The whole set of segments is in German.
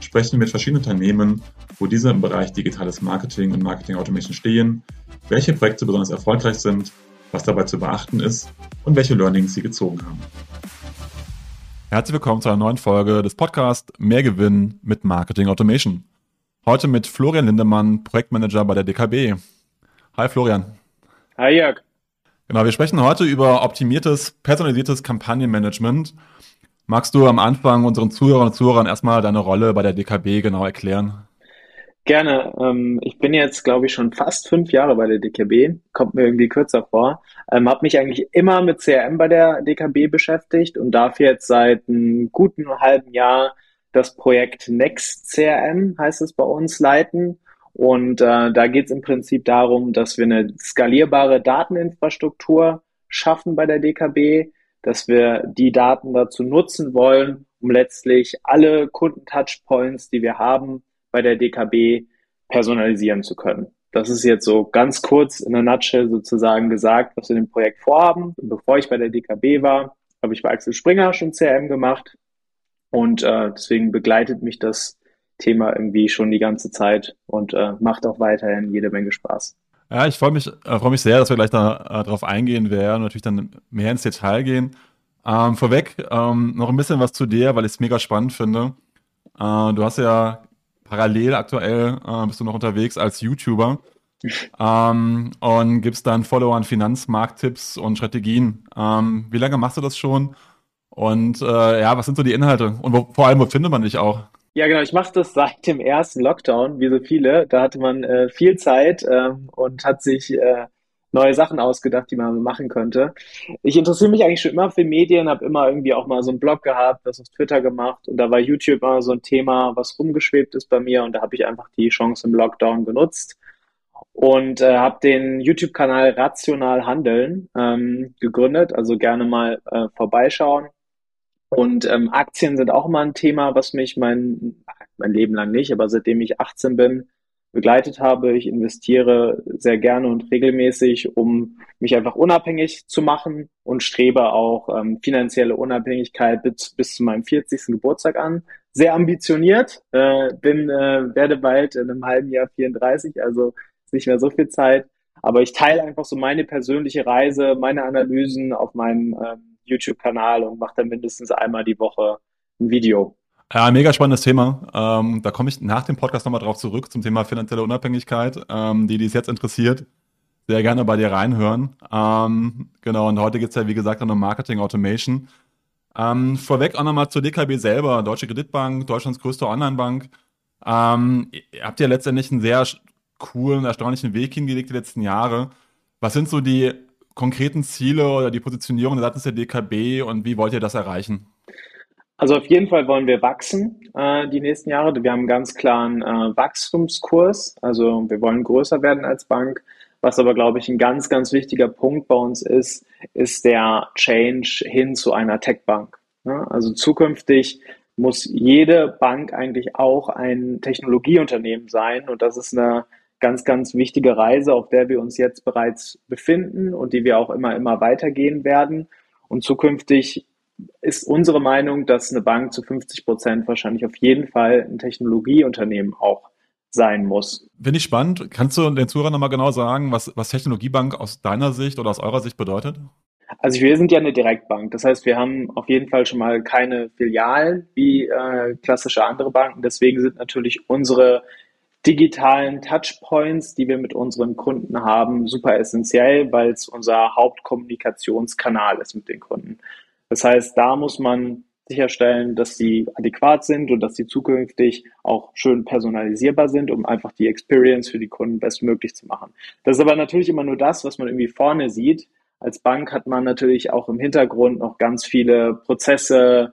sprechen wir mit verschiedenen Unternehmen, wo diese im Bereich digitales Marketing und Marketing Automation stehen, welche Projekte besonders erfolgreich sind, was dabei zu beachten ist und welche Learnings sie gezogen haben. Herzlich willkommen zu einer neuen Folge des Podcasts Mehr Gewinn mit Marketing Automation. Heute mit Florian Lindemann, Projektmanager bei der DKB. Hi Florian. Hi Jörg. Genau, wir sprechen heute über optimiertes, personalisiertes Kampagnenmanagement Magst du am Anfang unseren Zuhörern und Zuhörern erstmal deine Rolle bei der DKB genau erklären? Gerne. Ähm, ich bin jetzt, glaube ich, schon fast fünf Jahre bei der DKB. Kommt mir irgendwie kürzer vor. Ähm, habe mich eigentlich immer mit CRM bei der DKB beschäftigt und darf jetzt seit einem guten halben Jahr das Projekt Next CRM, heißt es bei uns, leiten. Und äh, da geht es im Prinzip darum, dass wir eine skalierbare Dateninfrastruktur schaffen bei der DKB, dass wir die Daten dazu nutzen wollen, um letztlich alle Kundentouchpoints, die wir haben bei der DKB, personalisieren zu können. Das ist jetzt so ganz kurz in der Nutshell sozusagen gesagt, was wir in dem Projekt vorhaben. Bevor ich bei der DKB war, habe ich bei Axel Springer schon CRM gemacht und äh, deswegen begleitet mich das Thema irgendwie schon die ganze Zeit und äh, macht auch weiterhin jede Menge Spaß. Ja, ich freue mich, äh, freue mich sehr, dass wir gleich da, äh, darauf eingehen werden und natürlich dann mehr ins Detail gehen. Ähm, vorweg ähm, noch ein bisschen was zu dir, weil ich es mega spannend finde. Äh, du hast ja parallel aktuell äh, bist du noch unterwegs als YouTuber ähm, und gibst dann Followern Finanzmarkttipps und Strategien. Ähm, wie lange machst du das schon? Und äh, ja, was sind so die Inhalte? Und wo, vor allem, wo findet man dich auch? Ja, genau. Ich mache das seit dem ersten Lockdown, wie so viele. Da hatte man äh, viel Zeit ähm, und hat sich äh, neue Sachen ausgedacht, die man machen könnte. Ich interessiere mich eigentlich schon immer für Medien, habe immer irgendwie auch mal so einen Blog gehabt, das auf Twitter gemacht und da war YouTube immer so ein Thema, was rumgeschwebt ist bei mir und da habe ich einfach die Chance im Lockdown genutzt und äh, habe den YouTube-Kanal Rational Handeln ähm, gegründet, also gerne mal äh, vorbeischauen. Und ähm, Aktien sind auch immer ein Thema, was mich mein, mein Leben lang nicht, aber seitdem ich 18 bin, begleitet habe. Ich investiere sehr gerne und regelmäßig, um mich einfach unabhängig zu machen und strebe auch ähm, finanzielle Unabhängigkeit bis, bis zu meinem 40. Geburtstag an. Sehr ambitioniert, äh, bin, äh, werde bald in einem halben Jahr 34, also nicht mehr so viel Zeit. Aber ich teile einfach so meine persönliche Reise, meine Analysen auf meinem ähm, YouTube-Kanal und mache dann mindestens einmal die Woche ein Video. Ja, mega spannendes Thema. Ähm, da komme ich nach dem Podcast nochmal drauf zurück zum Thema finanzielle Unabhängigkeit. Ähm, die, die es jetzt interessiert, sehr gerne bei dir reinhören. Ähm, genau, und heute geht es ja, wie gesagt, um Marketing Automation. Ähm, vorweg auch nochmal zur DKB selber, Deutsche Kreditbank, Deutschlands größte Online-Bank. Ähm, ihr habt ja letztendlich einen sehr coolen, erstaunlichen Weg hingelegt die letzten Jahre. Was sind so die konkreten Ziele oder die Positionierung seitens der DKB und wie wollt ihr das erreichen? Also auf jeden Fall wollen wir wachsen äh, die nächsten Jahre. Wir haben einen ganz klaren äh, Wachstumskurs. Also wir wollen größer werden als Bank. Was aber, glaube ich, ein ganz, ganz wichtiger Punkt bei uns ist, ist der Change hin zu einer Tech-Bank. Ja, also zukünftig muss jede Bank eigentlich auch ein Technologieunternehmen sein. Und das ist eine ganz, ganz wichtige Reise, auf der wir uns jetzt bereits befinden und die wir auch immer, immer weitergehen werden. Und zukünftig ist unsere Meinung, dass eine Bank zu 50 Prozent wahrscheinlich auf jeden Fall ein Technologieunternehmen auch sein muss. Finde ich spannend. Kannst du den Zuhörern nochmal genau sagen, was, was Technologiebank aus deiner Sicht oder aus eurer Sicht bedeutet? Also wir sind ja eine Direktbank. Das heißt, wir haben auf jeden Fall schon mal keine Filialen wie äh, klassische andere Banken. Deswegen sind natürlich unsere digitalen Touchpoints, die wir mit unseren Kunden haben, super essentiell, weil es unser Hauptkommunikationskanal ist mit den Kunden. Das heißt, da muss man sicherstellen, dass sie adäquat sind und dass sie zukünftig auch schön personalisierbar sind, um einfach die Experience für die Kunden bestmöglich zu machen. Das ist aber natürlich immer nur das, was man irgendwie vorne sieht. Als Bank hat man natürlich auch im Hintergrund noch ganz viele Prozesse,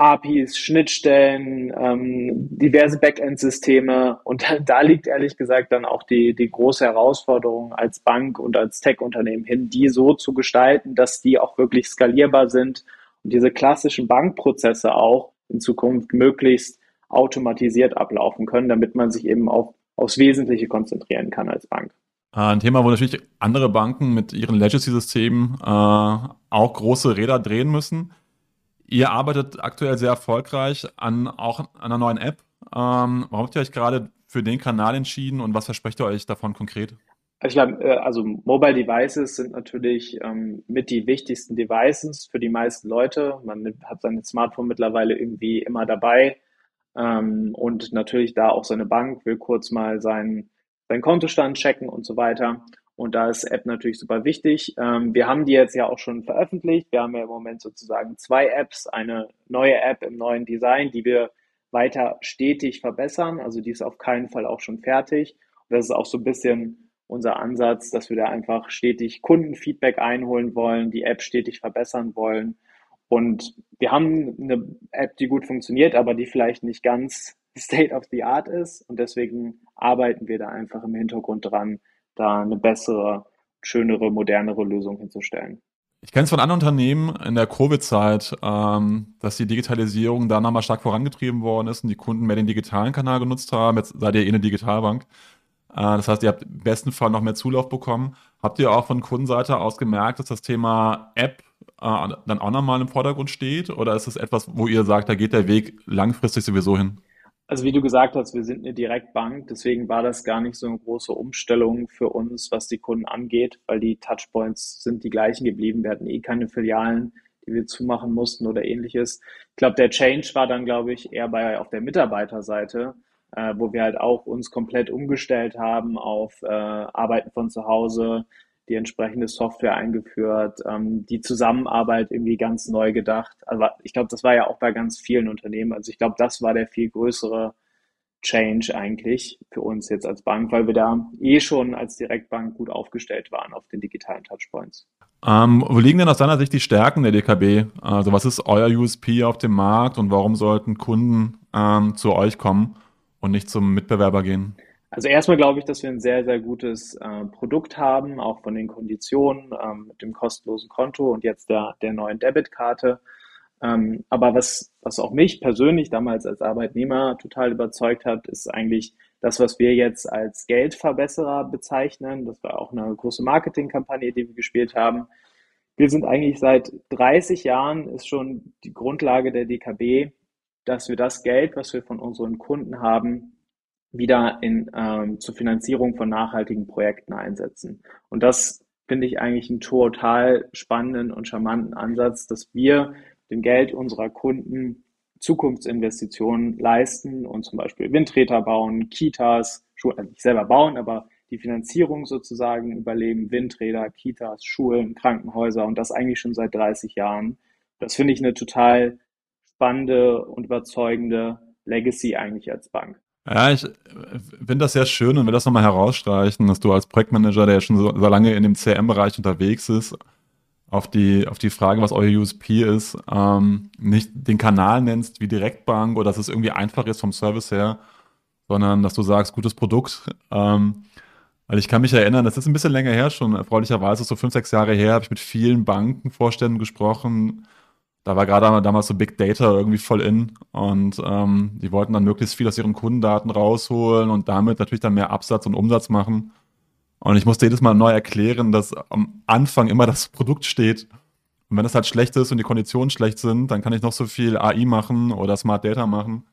APIs, Schnittstellen, ähm, diverse Backend-Systeme. Und da, da, liegt ehrlich gesagt dann auch die, die große Herausforderung als Bank und als Tech-Unternehmen hin, die so zu gestalten, dass die auch wirklich skalierbar sind und diese klassischen Bankprozesse auch in Zukunft möglichst automatisiert ablaufen können, damit man sich eben auf, aufs Wesentliche konzentrieren kann als Bank. Äh, ein Thema, wo natürlich andere Banken mit ihren Legacy-Systemen äh, auch große Räder drehen müssen. Ihr arbeitet aktuell sehr erfolgreich an auch an einer neuen App. Ähm, warum habt ihr euch gerade für den Kanal entschieden und was versprecht ihr euch davon konkret? Ich glaube, äh, also Mobile Devices sind natürlich ähm, mit die wichtigsten Devices für die meisten Leute. Man hat sein Smartphone mittlerweile irgendwie immer dabei ähm, und natürlich da auch seine Bank, will kurz mal seinen, seinen Kontostand checken und so weiter. Und da ist App natürlich super wichtig. Ähm, wir haben die jetzt ja auch schon veröffentlicht. Wir haben ja im Moment sozusagen zwei Apps, eine neue App im neuen Design, die wir weiter stetig verbessern. Also die ist auf keinen Fall auch schon fertig. Und das ist auch so ein bisschen unser Ansatz, dass wir da einfach stetig Kundenfeedback einholen wollen, die App stetig verbessern wollen. Und wir haben eine App, die gut funktioniert, aber die vielleicht nicht ganz State of the Art ist. Und deswegen arbeiten wir da einfach im Hintergrund dran, da eine bessere, schönere, modernere Lösung hinzustellen. Ich kenne es von anderen Unternehmen in der Covid-Zeit, ähm, dass die Digitalisierung da nochmal stark vorangetrieben worden ist und die Kunden mehr den digitalen Kanal genutzt haben. Jetzt seid ihr eh eine Digitalbank. Äh, das heißt, ihr habt im besten Fall noch mehr Zulauf bekommen. Habt ihr auch von Kundenseite aus gemerkt, dass das Thema App äh, dann auch nochmal im Vordergrund steht? Oder ist es etwas, wo ihr sagt, da geht der Weg langfristig sowieso hin? Also wie du gesagt hast, wir sind eine Direktbank, deswegen war das gar nicht so eine große Umstellung für uns, was die Kunden angeht, weil die Touchpoints sind die gleichen geblieben. Wir hatten eh keine Filialen, die wir zumachen mussten oder ähnliches. Ich glaube, der Change war dann, glaube ich, eher bei auf der Mitarbeiterseite, äh, wo wir halt auch uns komplett umgestellt haben auf äh, Arbeiten von zu Hause, die entsprechende Software eingeführt, ähm, die Zusammenarbeit irgendwie ganz neu gedacht. Aber ich glaube, das war ja auch bei ganz vielen Unternehmen. Also ich glaube, das war der viel größere Change eigentlich für uns jetzt als Bank, weil wir da eh schon als Direktbank gut aufgestellt waren auf den digitalen Touchpoints. Ähm, wo liegen denn aus deiner Sicht die Stärken der DKB? Also was ist euer USP auf dem Markt und warum sollten Kunden ähm, zu euch kommen und nicht zum Mitbewerber gehen? Also erstmal glaube ich, dass wir ein sehr, sehr gutes äh, Produkt haben, auch von den Konditionen ähm, mit dem kostenlosen Konto und jetzt der, der neuen Debitkarte. Ähm, aber was, was auch mich persönlich damals als Arbeitnehmer total überzeugt hat, ist eigentlich das, was wir jetzt als Geldverbesserer bezeichnen. Das war auch eine große Marketingkampagne, die wir gespielt haben. Wir sind eigentlich seit 30 Jahren, ist schon die Grundlage der DKB, dass wir das Geld, was wir von unseren Kunden haben, wieder in, ähm, zur Finanzierung von nachhaltigen Projekten einsetzen. Und das finde ich eigentlich einen total spannenden und charmanten Ansatz, dass wir dem Geld unserer Kunden Zukunftsinvestitionen leisten und zum Beispiel Windräder bauen, Kitas, Schulen, also nicht selber bauen, aber die Finanzierung sozusagen überleben, Windräder, Kitas, Schulen, Krankenhäuser und das eigentlich schon seit 30 Jahren. Das finde ich eine total spannende und überzeugende Legacy eigentlich als Bank. Ja, ich finde das sehr schön und will das nochmal herausstreichen, dass du als Projektmanager, der ja schon so, so lange in dem CM-Bereich unterwegs ist, auf die, auf die Frage, was euer USP ist, ähm, nicht den Kanal nennst wie Direktbank oder dass es irgendwie einfach ist vom Service her, sondern dass du sagst, gutes Produkt. Ähm, weil ich kann mich erinnern, das ist ein bisschen länger her schon, erfreulicherweise, so fünf, sechs Jahre her, habe ich mit vielen Bankenvorständen gesprochen, da war gerade damals so Big Data irgendwie voll in und ähm, die wollten dann möglichst viel aus ihren Kundendaten rausholen und damit natürlich dann mehr Absatz und Umsatz machen. Und ich musste jedes Mal neu erklären, dass am Anfang immer das Produkt steht. Und wenn das halt schlecht ist und die Konditionen schlecht sind, dann kann ich noch so viel AI machen oder Smart Data machen.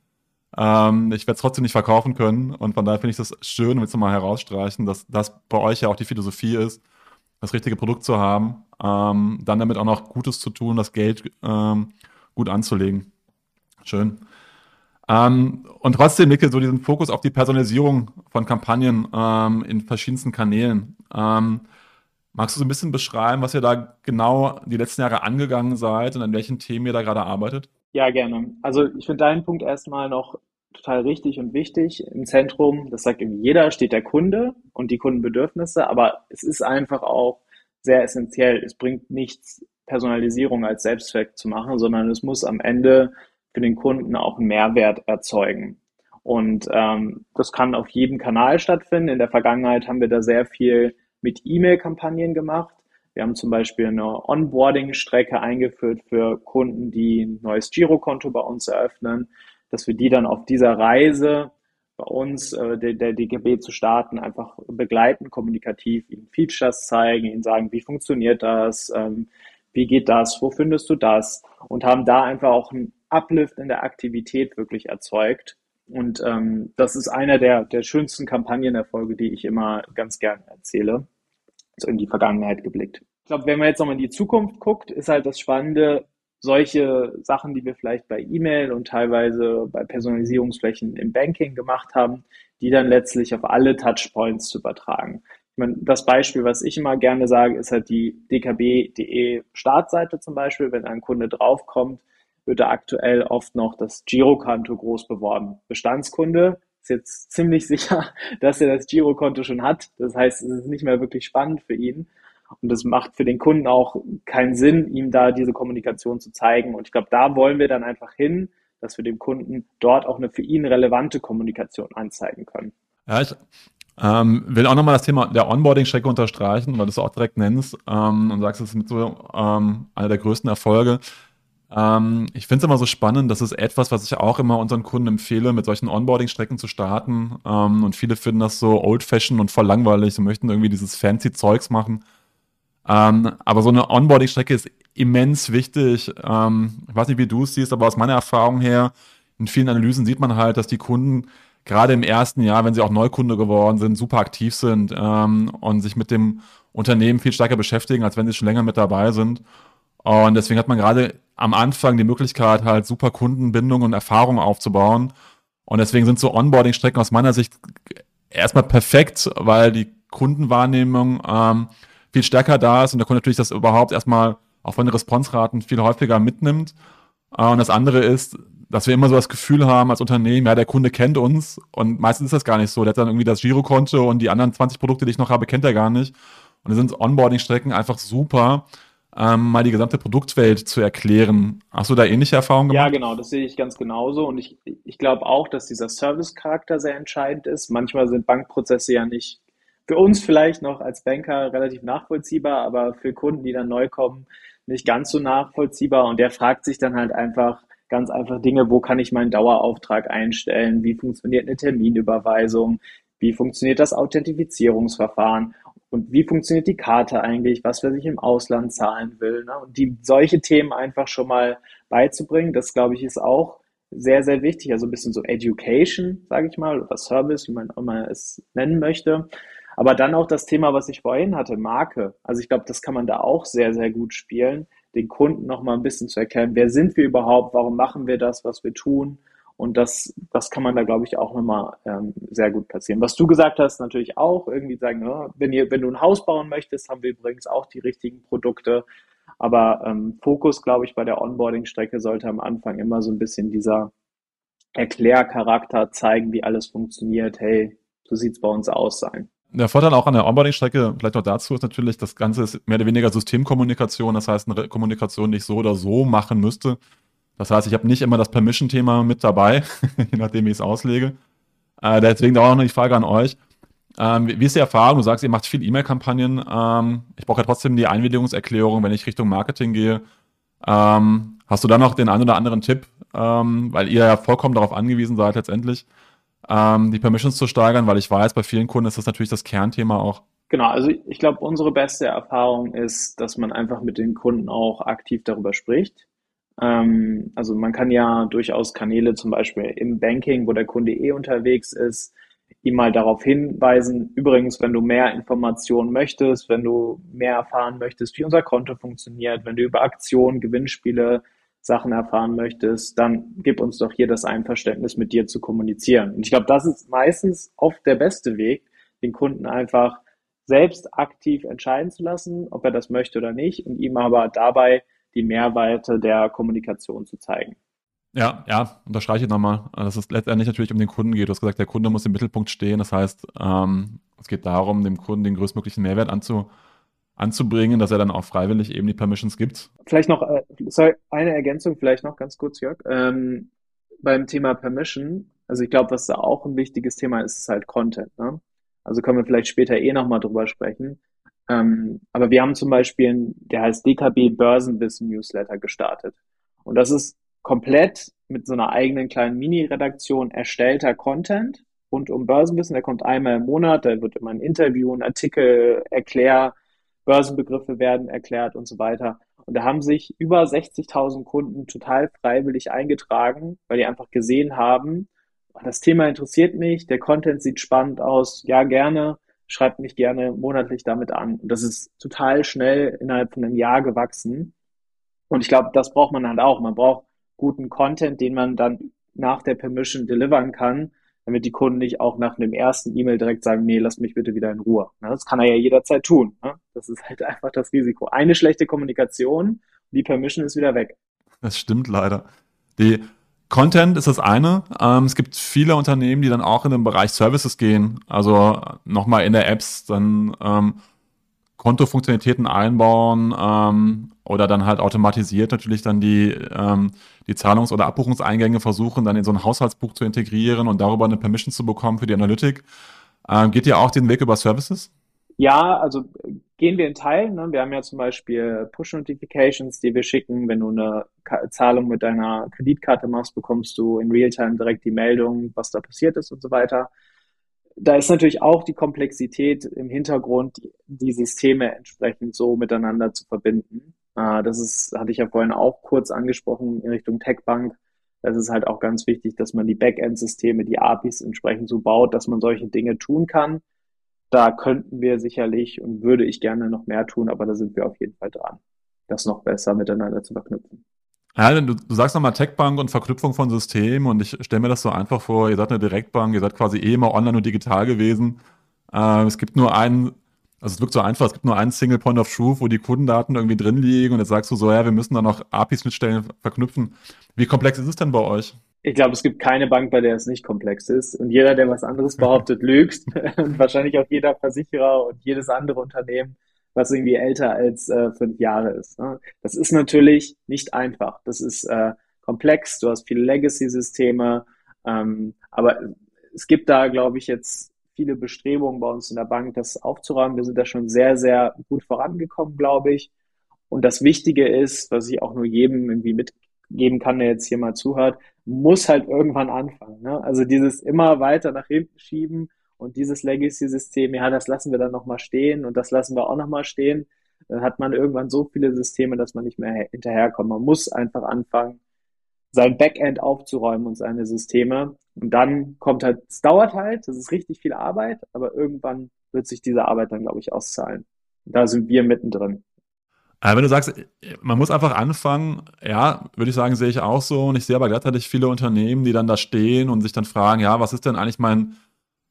Ähm, ich werde es trotzdem nicht verkaufen können. Und von daher finde ich das schön, wenn wir mal herausstreichen, dass das bei euch ja auch die Philosophie ist, das richtige Produkt zu haben, ähm, dann damit auch noch Gutes zu tun, das Geld ähm, gut anzulegen. Schön. Ähm, und trotzdem liegt so diesen Fokus auf die Personalisierung von Kampagnen ähm, in verschiedensten Kanälen. Ähm, magst du so ein bisschen beschreiben, was ihr da genau die letzten Jahre angegangen seid und an welchen Themen ihr da gerade arbeitet? Ja, gerne. Also ich finde deinen Punkt erstmal noch total richtig und wichtig. Im Zentrum, das sagt irgendwie jeder, steht der Kunde und die Kundenbedürfnisse, aber es ist einfach auch sehr essentiell. Es bringt nichts, Personalisierung als Selbstzweck zu machen, sondern es muss am Ende für den Kunden auch einen Mehrwert erzeugen. Und ähm, das kann auf jedem Kanal stattfinden. In der Vergangenheit haben wir da sehr viel mit E-Mail-Kampagnen gemacht. Wir haben zum Beispiel eine Onboarding-Strecke eingeführt für Kunden, die ein neues Girokonto bei uns eröffnen, dass wir die dann auf dieser Reise bei uns äh, der, der DGB zu starten, einfach begleiten, kommunikativ, ihnen Features zeigen, ihnen sagen, wie funktioniert das, ähm, wie geht das, wo findest du das und haben da einfach auch einen Uplift in der Aktivität wirklich erzeugt. Und ähm, das ist einer der, der schönsten Kampagnenerfolge, die ich immer ganz gerne erzähle, so in die Vergangenheit geblickt. Ich glaube, wenn man jetzt nochmal in die Zukunft guckt, ist halt das Spannende, solche Sachen, die wir vielleicht bei E-Mail und teilweise bei Personalisierungsflächen im Banking gemacht haben, die dann letztlich auf alle Touchpoints zu übertragen. Ich meine, das Beispiel, was ich immer gerne sage, ist halt die dkb.de Startseite zum Beispiel. Wenn ein Kunde draufkommt, wird da aktuell oft noch das Girokonto groß beworben. Bestandskunde ist jetzt ziemlich sicher, dass er das Girokonto schon hat. Das heißt, es ist nicht mehr wirklich spannend für ihn. Und es macht für den Kunden auch keinen Sinn, ihm da diese Kommunikation zu zeigen. Und ich glaube, da wollen wir dann einfach hin, dass wir dem Kunden dort auch eine für ihn relevante Kommunikation anzeigen können. Ja, ich ähm, will auch nochmal das Thema der Onboarding-Strecke unterstreichen, weil du es auch direkt nennst ähm, und sagst, es ist mit so ähm, einer der größten Erfolge. Ähm, ich finde es immer so spannend, das ist etwas, was ich auch immer unseren Kunden empfehle, mit solchen Onboarding-Strecken zu starten. Ähm, und viele finden das so old-fashioned und voll langweilig und möchten irgendwie dieses fancy Zeugs machen. Ähm, aber so eine Onboarding-Strecke ist immens wichtig. Ähm, ich weiß nicht, wie du es siehst, aber aus meiner Erfahrung her, in vielen Analysen sieht man halt, dass die Kunden gerade im ersten Jahr, wenn sie auch Neukunde geworden sind, super aktiv sind ähm, und sich mit dem Unternehmen viel stärker beschäftigen, als wenn sie schon länger mit dabei sind. Und deswegen hat man gerade am Anfang die Möglichkeit, halt super Kundenbindung und Erfahrung aufzubauen. Und deswegen sind so Onboarding-Strecken aus meiner Sicht erstmal perfekt, weil die Kundenwahrnehmung ähm, viel stärker da ist und der Kunde natürlich das überhaupt erstmal auch von den Responsraten viel häufiger mitnimmt. Äh, und das andere ist, dass wir immer so das Gefühl haben als Unternehmen, ja, der Kunde kennt uns und meistens ist das gar nicht so. Der hat dann irgendwie das Girokonto und die anderen 20 Produkte, die ich noch habe, kennt er gar nicht. Und da sind Onboarding-Strecken einfach super, ähm, mal die gesamte Produktwelt zu erklären. Hast du da ähnliche Erfahrungen gemacht? Ja, genau, das sehe ich ganz genauso. Und ich, ich glaube auch, dass dieser Service-Charakter sehr entscheidend ist. Manchmal sind Bankprozesse ja nicht für uns vielleicht noch als Banker relativ nachvollziehbar, aber für Kunden, die dann neu kommen, nicht ganz so nachvollziehbar. Und der fragt sich dann halt einfach ganz einfach Dinge, wo kann ich meinen Dauerauftrag einstellen? Wie funktioniert eine Terminüberweisung? Wie funktioniert das Authentifizierungsverfahren? Und wie funktioniert die Karte eigentlich? Was, wer sich im Ausland zahlen will? Ne? Und die, solche Themen einfach schon mal beizubringen, das glaube ich ist auch sehr, sehr wichtig. Also ein bisschen so Education, sage ich mal, oder Service, wie man immer es nennen möchte. Aber dann auch das Thema, was ich vorhin hatte, Marke. Also ich glaube, das kann man da auch sehr, sehr gut spielen, den Kunden nochmal ein bisschen zu erklären, wer sind wir überhaupt, warum machen wir das, was wir tun. Und das, das kann man da, glaube ich, auch nochmal ähm, sehr gut platzieren. Was du gesagt hast, natürlich auch, irgendwie sagen, ja, wenn, ihr, wenn du ein Haus bauen möchtest, haben wir übrigens auch die richtigen Produkte. Aber ähm, Fokus, glaube ich, bei der Onboarding-Strecke sollte am Anfang immer so ein bisschen dieser Erklärcharakter zeigen, wie alles funktioniert. Hey, so sieht's bei uns aus sein. Der Vorteil auch an der Onboarding-Strecke, vielleicht noch dazu, ist natürlich, das Ganze ist mehr oder weniger Systemkommunikation, das heißt eine Kommunikation, die ich so oder so machen müsste. Das heißt, ich habe nicht immer das Permission-Thema mit dabei, je nachdem, wie ich es auslege. Äh, deswegen auch noch die Frage an euch. Ähm, wie, ist die Erfahrung? Du sagst, ihr macht viel E-Mail-Kampagnen. Ähm, ich brauche ja trotzdem die Einwilligungserklärung, wenn ich Richtung Marketing gehe. Ähm, hast du da noch den einen oder anderen Tipp? Ähm, weil ihr ja vollkommen darauf angewiesen seid letztendlich ähm, die Permissions zu steigern, weil ich weiß, bei vielen Kunden ist das natürlich das Kernthema auch. Genau, also ich glaube, unsere beste Erfahrung ist, dass man einfach mit den Kunden auch aktiv darüber spricht. Ähm, also man kann ja durchaus Kanäle zum Beispiel im Banking, wo der Kunde eh unterwegs ist, ihm mal darauf hinweisen. Übrigens, wenn du mehr Informationen möchtest, wenn du mehr erfahren möchtest, wie unser Konto funktioniert, wenn du über Aktionen, Gewinnspiele Sachen erfahren möchtest, dann gib uns doch hier das Einverständnis, mit dir zu kommunizieren. Und ich glaube, das ist meistens oft der beste Weg, den Kunden einfach selbst aktiv entscheiden zu lassen, ob er das möchte oder nicht, und ihm aber dabei die Mehrweite der Kommunikation zu zeigen. Ja, ja, unterstreiche ich nochmal, dass es letztendlich natürlich um den Kunden geht. Du hast gesagt, der Kunde muss im Mittelpunkt stehen. Das heißt, ähm, es geht darum, dem Kunden den größtmöglichen Mehrwert anzu, anzubringen, dass er dann auch freiwillig eben die Permissions gibt. Vielleicht noch, äh, sorry, eine Ergänzung vielleicht noch ganz kurz, Jörg. Ähm, beim Thema Permission, also ich glaube, was da auch ein wichtiges Thema ist, ist halt Content. Ne? Also können wir vielleicht später eh nochmal drüber sprechen. Ähm, aber wir haben zum Beispiel, der heißt DKB Börsenwissen Newsletter gestartet. Und das ist komplett mit so einer eigenen kleinen Mini-Redaktion erstellter Content rund um Börsenwissen. Der kommt einmal im Monat, da wird immer ein Interview, ein Artikel, Erklär, Börsenbegriffe werden erklärt und so weiter. Und da haben sich über 60.000 Kunden total freiwillig eingetragen, weil die einfach gesehen haben, das Thema interessiert mich, der Content sieht spannend aus, ja gerne, schreibt mich gerne monatlich damit an. Und das ist total schnell innerhalb von einem Jahr gewachsen. Und ich glaube, das braucht man halt auch. Man braucht guten Content, den man dann nach der Permission delivern kann, damit die Kunden nicht auch nach einem ersten E-Mail direkt sagen, nee, lass mich bitte wieder in Ruhe. Das kann er ja jederzeit tun. Das ist halt einfach das Risiko. Eine schlechte Kommunikation, die Permission ist wieder weg. Das stimmt leider. Die Content ist das eine. Ähm, es gibt viele Unternehmen, die dann auch in den Bereich Services gehen. Also nochmal in der Apps dann ähm, Kontofunktionalitäten einbauen ähm, oder dann halt automatisiert natürlich dann die, ähm, die Zahlungs- oder Abbuchungseingänge versuchen, dann in so ein Haushaltsbuch zu integrieren und darüber eine Permission zu bekommen für die Analytik. Ähm, geht ihr auch den Weg über Services? Ja, also gehen wir in Teilen. Ne? Wir haben ja zum Beispiel Push-Notifications, die wir schicken. Wenn du eine Ka Zahlung mit deiner Kreditkarte machst, bekommst du in Realtime direkt die Meldung, was da passiert ist und so weiter da ist natürlich auch die Komplexität im Hintergrund, die Systeme entsprechend so miteinander zu verbinden. Äh, das ist, hatte ich ja vorhin auch kurz angesprochen in Richtung Techbank. Das ist halt auch ganz wichtig, dass man die Backend-Systeme, die APIs entsprechend so baut, dass man solche Dinge tun kann. Da könnten wir sicherlich und würde ich gerne noch mehr tun, aber da sind wir auf jeden Fall dran, das noch besser miteinander zu verknüpfen. Ja, du, du sagst nochmal Techbank und Verknüpfung von Systemen und ich stelle mir das so einfach vor, ihr seid eine Direktbank, ihr seid quasi eh immer online und digital gewesen. Äh, es gibt nur einen, also es wirkt so einfach, es gibt nur einen Single Point of Truth, wo die Kundendaten irgendwie drin liegen und jetzt sagst du so, ja, wir müssen da noch API-Schnittstellen verknüpfen. Wie komplex ist es denn bei euch? Ich glaube, es gibt keine Bank, bei der es nicht komplex ist. Und jeder, der was anderes behauptet, lügt. und wahrscheinlich auch jeder Versicherer und jedes andere Unternehmen was irgendwie älter als äh, fünf Jahre ist. Ne? Das ist natürlich nicht einfach. Das ist äh, komplex. Du hast viele Legacy-Systeme. Ähm, aber es gibt da, glaube ich, jetzt viele Bestrebungen bei uns in der Bank, das aufzuräumen. Wir sind da schon sehr, sehr gut vorangekommen, glaube ich. Und das Wichtige ist, was ich auch nur jedem irgendwie mitgeben kann, der jetzt hier mal zuhört, muss halt irgendwann anfangen. Ne? Also dieses immer weiter nach hinten schieben und dieses Legacy-System, ja, das lassen wir dann nochmal stehen und das lassen wir auch nochmal stehen. Dann hat man irgendwann so viele Systeme, dass man nicht mehr hinterherkommt. Man muss einfach anfangen, sein Backend aufzuräumen und seine Systeme. Und dann kommt halt, es dauert halt, das ist richtig viel Arbeit, aber irgendwann wird sich diese Arbeit dann, glaube ich, auszahlen. da sind wir mittendrin. Aber wenn du sagst, man muss einfach anfangen, ja, würde ich sagen, sehe ich auch so. Und ich sehe aber gleichzeitig viele Unternehmen, die dann da stehen und sich dann fragen, ja, was ist denn eigentlich mein,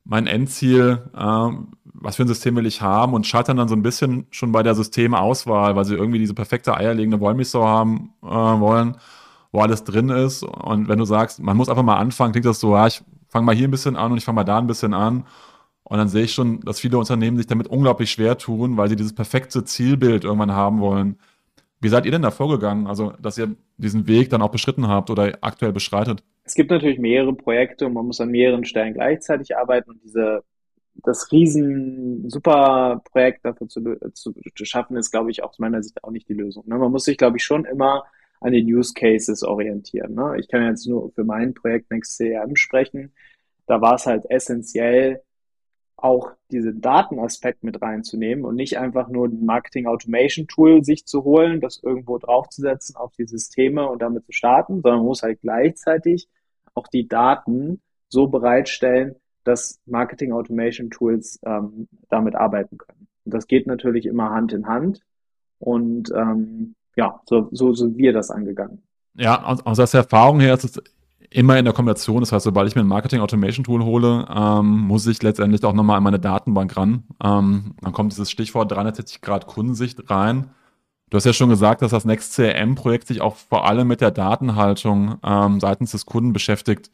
mein Endziel, äh, was für ein System will ich haben und scheitern dann so ein bisschen schon bei der Systemauswahl, weil sie irgendwie diese perfekte eierlegende Wollmilchsau haben äh, wollen, wo alles drin ist. Und wenn du sagst, man muss einfach mal anfangen, klingt das so, ja, ich fange mal hier ein bisschen an und ich fange mal da ein bisschen an. Und dann sehe ich schon, dass viele Unternehmen sich damit unglaublich schwer tun, weil sie dieses perfekte Zielbild irgendwann haben wollen. Wie seid ihr denn da vorgegangen? Also, dass ihr diesen Weg dann auch beschritten habt oder aktuell beschreitet? Es gibt natürlich mehrere Projekte und man muss an mehreren Stellen gleichzeitig arbeiten und diese, das riesen super Projekt dafür zu, zu, zu schaffen, ist, glaube ich, aus meiner Sicht auch nicht die Lösung. Ne? Man muss sich, glaube ich, schon immer an den Use Cases orientieren. Ne? Ich kann jetzt nur für mein Projekt Next CRM sprechen. Da war es halt essentiell, auch diesen Datenaspekt mit reinzunehmen und nicht einfach nur ein Marketing Automation Tool sich zu holen, das irgendwo draufzusetzen auf die Systeme und damit zu starten, sondern man muss halt gleichzeitig auch die Daten so bereitstellen, dass Marketing Automation Tools ähm, damit arbeiten können. Und das geht natürlich immer Hand in Hand und ähm, ja, so, so sind wir das angegangen. Ja, aus, aus der Erfahrung her ist es immer in der Kombination. Das heißt, sobald ich mir ein Marketing Automation Tool hole, ähm, muss ich letztendlich auch nochmal an meine Datenbank ran. Ähm, dann kommt dieses Stichwort 360 Grad Kundensicht rein. Du hast ja schon gesagt, dass das Next CRM Projekt sich auch vor allem mit der Datenhaltung ähm, seitens des Kunden beschäftigt.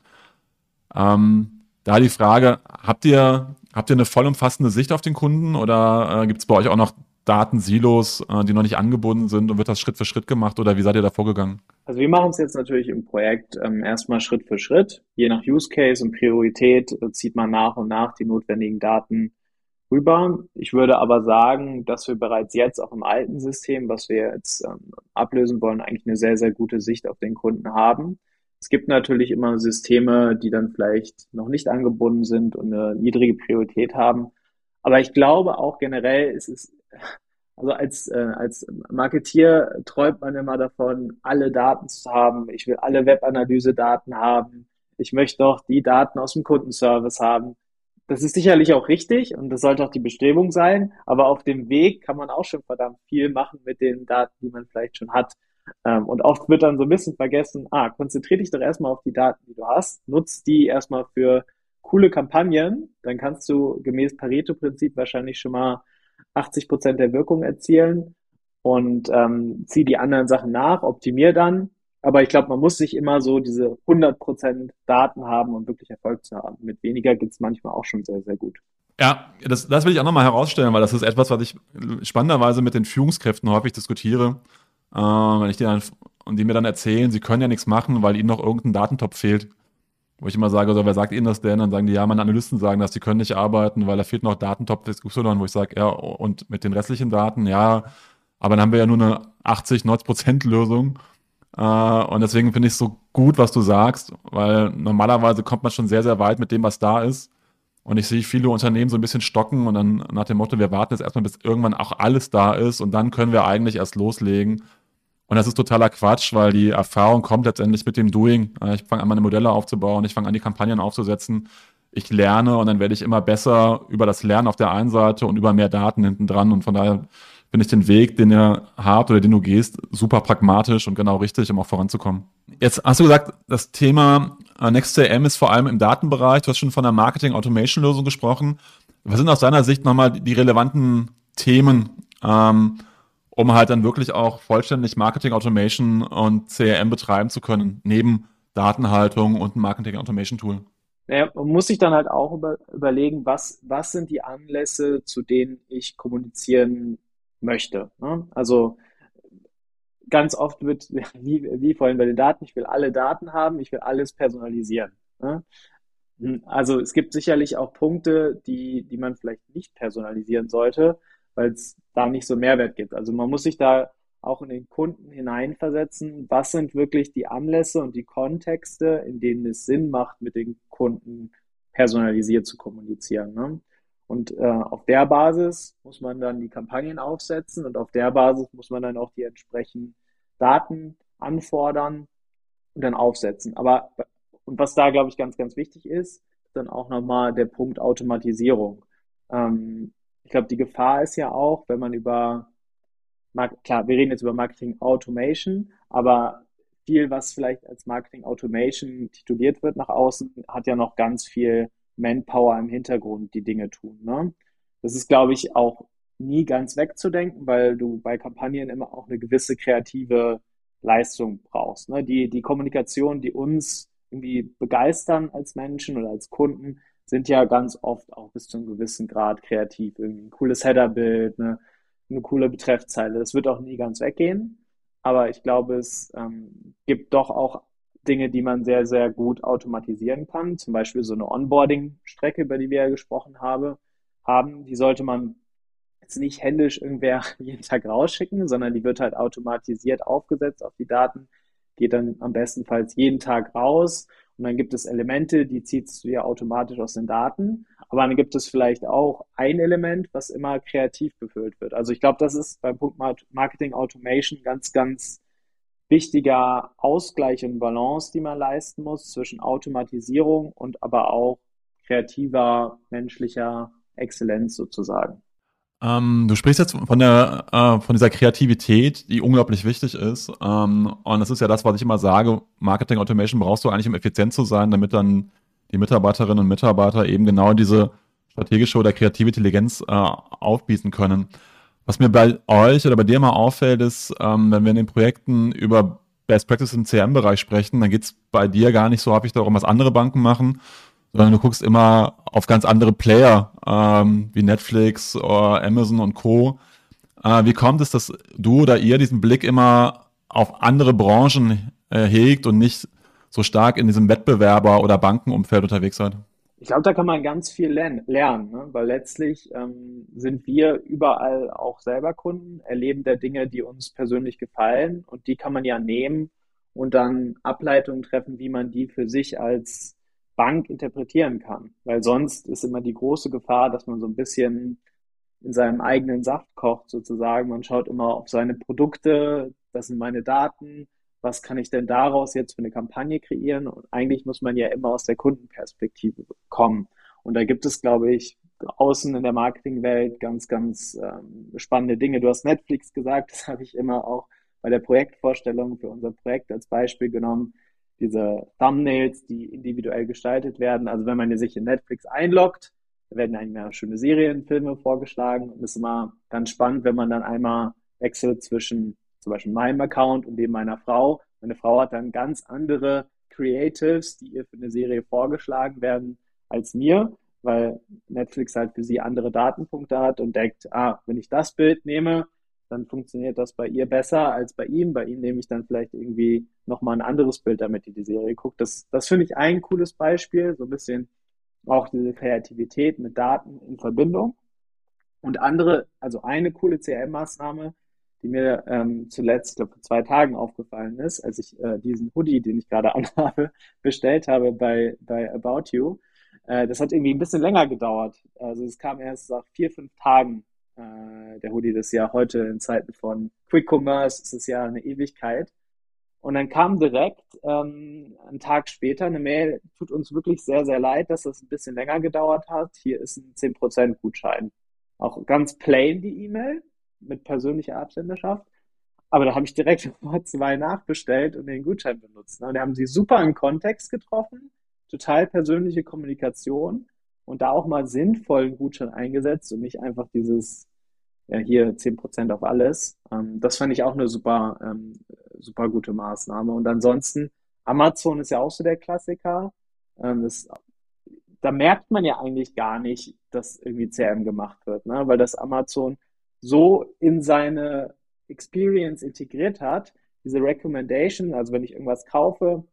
Ähm, da die Frage, habt ihr, habt ihr eine vollumfassende Sicht auf den Kunden oder äh, gibt es bei euch auch noch Datensilos, äh, die noch nicht angebunden sind und wird das Schritt für Schritt gemacht oder wie seid ihr da vorgegangen? Also wir machen es jetzt natürlich im Projekt ähm, erstmal Schritt für Schritt. Je nach Use Case und Priorität äh, zieht man nach und nach die notwendigen Daten rüber. Ich würde aber sagen, dass wir bereits jetzt auch im alten System, was wir jetzt ähm, ablösen wollen, eigentlich eine sehr, sehr gute Sicht auf den Kunden haben. Es gibt natürlich immer Systeme, die dann vielleicht noch nicht angebunden sind und eine niedrige Priorität haben. Aber ich glaube auch generell ist es, also als, äh, als Marketier träumt man immer davon, alle Daten zu haben. Ich will alle Webanalyse-Daten haben. Ich möchte doch die Daten aus dem Kundenservice haben. Das ist sicherlich auch richtig und das sollte auch die Bestrebung sein. Aber auf dem Weg kann man auch schon verdammt viel machen mit den Daten, die man vielleicht schon hat. Ähm, und oft wird dann so ein bisschen vergessen, ah, konzentriere dich doch erstmal auf die Daten, die du hast. Nutz die erstmal für coole Kampagnen. Dann kannst du gemäß Pareto-Prinzip wahrscheinlich schon mal 80 Prozent der Wirkung erzielen und ähm, zieh die anderen Sachen nach, optimier dann aber ich glaube, man muss sich immer so diese 100% Daten haben, um wirklich Erfolg zu haben. Mit weniger geht es manchmal auch schon sehr, sehr gut. Ja, das, das will ich auch nochmal herausstellen, weil das ist etwas, was ich spannenderweise mit den Führungskräften häufig diskutiere. Äh, wenn ich die dann, und die mir dann erzählen, sie können ja nichts machen, weil ihnen noch irgendein Datentop fehlt. Wo ich immer sage, so, wer sagt Ihnen das denn? Dann sagen die, ja, meine Analysten sagen das, die können nicht arbeiten, weil da fehlt noch Datentop XY, wo ich sage, ja, und mit den restlichen Daten, ja, aber dann haben wir ja nur eine 80, 90 Prozent Lösung. Äh, und deswegen finde ich es so gut, was du sagst, weil normalerweise kommt man schon sehr, sehr weit mit dem, was da ist. Und ich sehe viele Unternehmen so ein bisschen stocken und dann nach dem Motto, wir warten jetzt erstmal, bis irgendwann auch alles da ist und dann können wir eigentlich erst loslegen. Und das ist totaler Quatsch, weil die Erfahrung kommt letztendlich mit dem Doing. Äh, ich fange an, meine Modelle aufzubauen, ich fange an, die Kampagnen aufzusetzen. Ich lerne und dann werde ich immer besser über das Lernen auf der einen Seite und über mehr Daten hinten dran. Und von daher finde ich den Weg, den ihr habt oder den du gehst, super pragmatisch und genau richtig, um auch voranzukommen. Jetzt hast du gesagt, das Thema äh, NextCM ist vor allem im Datenbereich. Du hast schon von der Marketing-Automation-Lösung gesprochen. Was sind aus deiner Sicht nochmal die relevanten Themen, ähm, um halt dann wirklich auch vollständig Marketing-Automation und CRM betreiben zu können, neben Datenhaltung und Marketing-Automation-Tool? Naja, man muss sich dann halt auch über, überlegen, was, was sind die Anlässe, zu denen ich kommunizieren möchte. Ne? Also ganz oft wird, wie, wie vorhin bei den Daten, ich will alle Daten haben, ich will alles personalisieren. Ne? Also es gibt sicherlich auch Punkte, die, die man vielleicht nicht personalisieren sollte, weil es da nicht so Mehrwert gibt. Also man muss sich da auch in den Kunden hineinversetzen, was sind wirklich die Anlässe und die Kontexte, in denen es Sinn macht, mit den Kunden personalisiert zu kommunizieren. Ne? Und äh, auf der Basis muss man dann die Kampagnen aufsetzen und auf der Basis muss man dann auch die entsprechenden Daten anfordern und dann aufsetzen. Aber und was da, glaube ich, ganz, ganz wichtig ist, dann auch nochmal der Punkt Automatisierung. Ähm, ich glaube, die Gefahr ist ja auch, wenn man über, klar, wir reden jetzt über Marketing Automation, aber viel, was vielleicht als Marketing Automation tituliert wird nach außen, hat ja noch ganz viel Manpower im Hintergrund die Dinge tun. Ne? Das ist, glaube ich, auch nie ganz wegzudenken, weil du bei Kampagnen immer auch eine gewisse kreative Leistung brauchst. Ne? Die, die Kommunikation, die uns irgendwie begeistern als Menschen oder als Kunden, sind ja ganz oft auch bis zu einem gewissen Grad kreativ. Irgendwie ein cooles Headerbild, ne? eine coole Betreffzeile. Das wird auch nie ganz weggehen. Aber ich glaube, es ähm, gibt doch auch Dinge, die man sehr, sehr gut automatisieren kann. Zum Beispiel so eine Onboarding-Strecke, über die wir ja gesprochen habe, haben. Die sollte man jetzt nicht händisch irgendwer jeden Tag rausschicken, sondern die wird halt automatisiert aufgesetzt auf die Daten, geht dann am bestenfalls jeden Tag raus und dann gibt es Elemente, die ziehst du ja automatisch aus den Daten. Aber dann gibt es vielleicht auch ein Element, was immer kreativ befüllt wird. Also ich glaube, das ist beim Punkt Marketing Automation ganz, ganz wichtiger Ausgleich und Balance, die man leisten muss zwischen Automatisierung und aber auch kreativer, menschlicher Exzellenz sozusagen. Ähm, du sprichst jetzt von der äh, von dieser Kreativität, die unglaublich wichtig ist. Ähm, und das ist ja das, was ich immer sage: Marketing Automation brauchst du eigentlich, um effizient zu sein, damit dann die Mitarbeiterinnen und Mitarbeiter eben genau diese strategische oder kreative Intelligenz äh, aufbieten können. Was mir bei euch oder bei dir mal auffällt, ist, ähm, wenn wir in den Projekten über Best Practice im CM-Bereich sprechen, dann geht es bei dir gar nicht so häufig darum, was andere Banken machen, sondern du guckst immer auf ganz andere Player ähm, wie Netflix oder Amazon und Co., Äh, wie kommt es, dass du oder ihr diesen Blick immer auf andere Branchen äh, hegt und nicht so stark in diesem Wettbewerber- oder Bankenumfeld unterwegs seid? Ich glaube, da kann man ganz viel lernen, lernen ne? weil letztlich ähm, sind wir überall auch selber Kunden, erleben der Dinge, die uns persönlich gefallen und die kann man ja nehmen und dann Ableitungen treffen, wie man die für sich als Bank interpretieren kann. Weil sonst ist immer die große Gefahr, dass man so ein bisschen in seinem eigenen Saft kocht sozusagen. Man schaut immer auf seine Produkte, das sind meine Daten, was kann ich denn daraus jetzt für eine Kampagne kreieren? Und eigentlich muss man ja immer aus der Kundenperspektive kommen. Und da gibt es, glaube ich, außen in der Marketingwelt ganz, ganz ähm, spannende Dinge. Du hast Netflix gesagt, das habe ich immer auch bei der Projektvorstellung für unser Projekt als Beispiel genommen. Diese Thumbnails, die individuell gestaltet werden. Also wenn man sich in Netflix einloggt, werden eigentlich mehr schöne Serienfilme vorgeschlagen und es ist immer ganz spannend, wenn man dann einmal wechselt zwischen zum Beispiel meinem Account und dem meiner Frau. Meine Frau hat dann ganz andere Creatives, die ihr für eine Serie vorgeschlagen werden, als mir, weil Netflix halt für sie andere Datenpunkte hat und denkt, ah, wenn ich das Bild nehme, dann funktioniert das bei ihr besser als bei ihm. Bei ihm nehme ich dann vielleicht irgendwie nochmal ein anderes Bild, damit die die Serie guckt. Das, das finde ich ein cooles Beispiel, so ein bisschen auch diese Kreativität mit Daten in Verbindung. Und andere, also eine coole CRM-Maßnahme, die mir ähm, zuletzt, glaube vor zwei Tagen aufgefallen ist, als ich äh, diesen Hoodie, den ich gerade anhabe, bestellt habe bei, bei About You. Äh, das hat irgendwie ein bisschen länger gedauert. Also es kam erst nach vier, fünf Tagen äh, der Hoodie das Jahr heute in Zeiten von Quick Commerce ist es ja eine Ewigkeit. Und dann kam direkt ähm, einen Tag später eine Mail, tut uns wirklich sehr, sehr leid, dass das ein bisschen länger gedauert hat. Hier ist ein 10% Gutschein. Auch ganz plain die E-Mail mit persönlicher Absenderschaft. Aber da habe ich direkt vor zwei nachbestellt und den Gutschein benutzt. Ne? Und da haben sie super im Kontext getroffen, total persönliche Kommunikation und da auch mal sinnvollen Gutschein eingesetzt und nicht einfach dieses, ja, hier 10% auf alles. Ähm, das fand ich auch eine super, ähm, super gute Maßnahme. Und ansonsten, Amazon ist ja auch so der Klassiker. Ähm, das, da merkt man ja eigentlich gar nicht, dass irgendwie CRM gemacht wird, ne? weil das Amazon so in seine Experience integriert hat, diese Recommendation, also wenn ich irgendwas kaufe,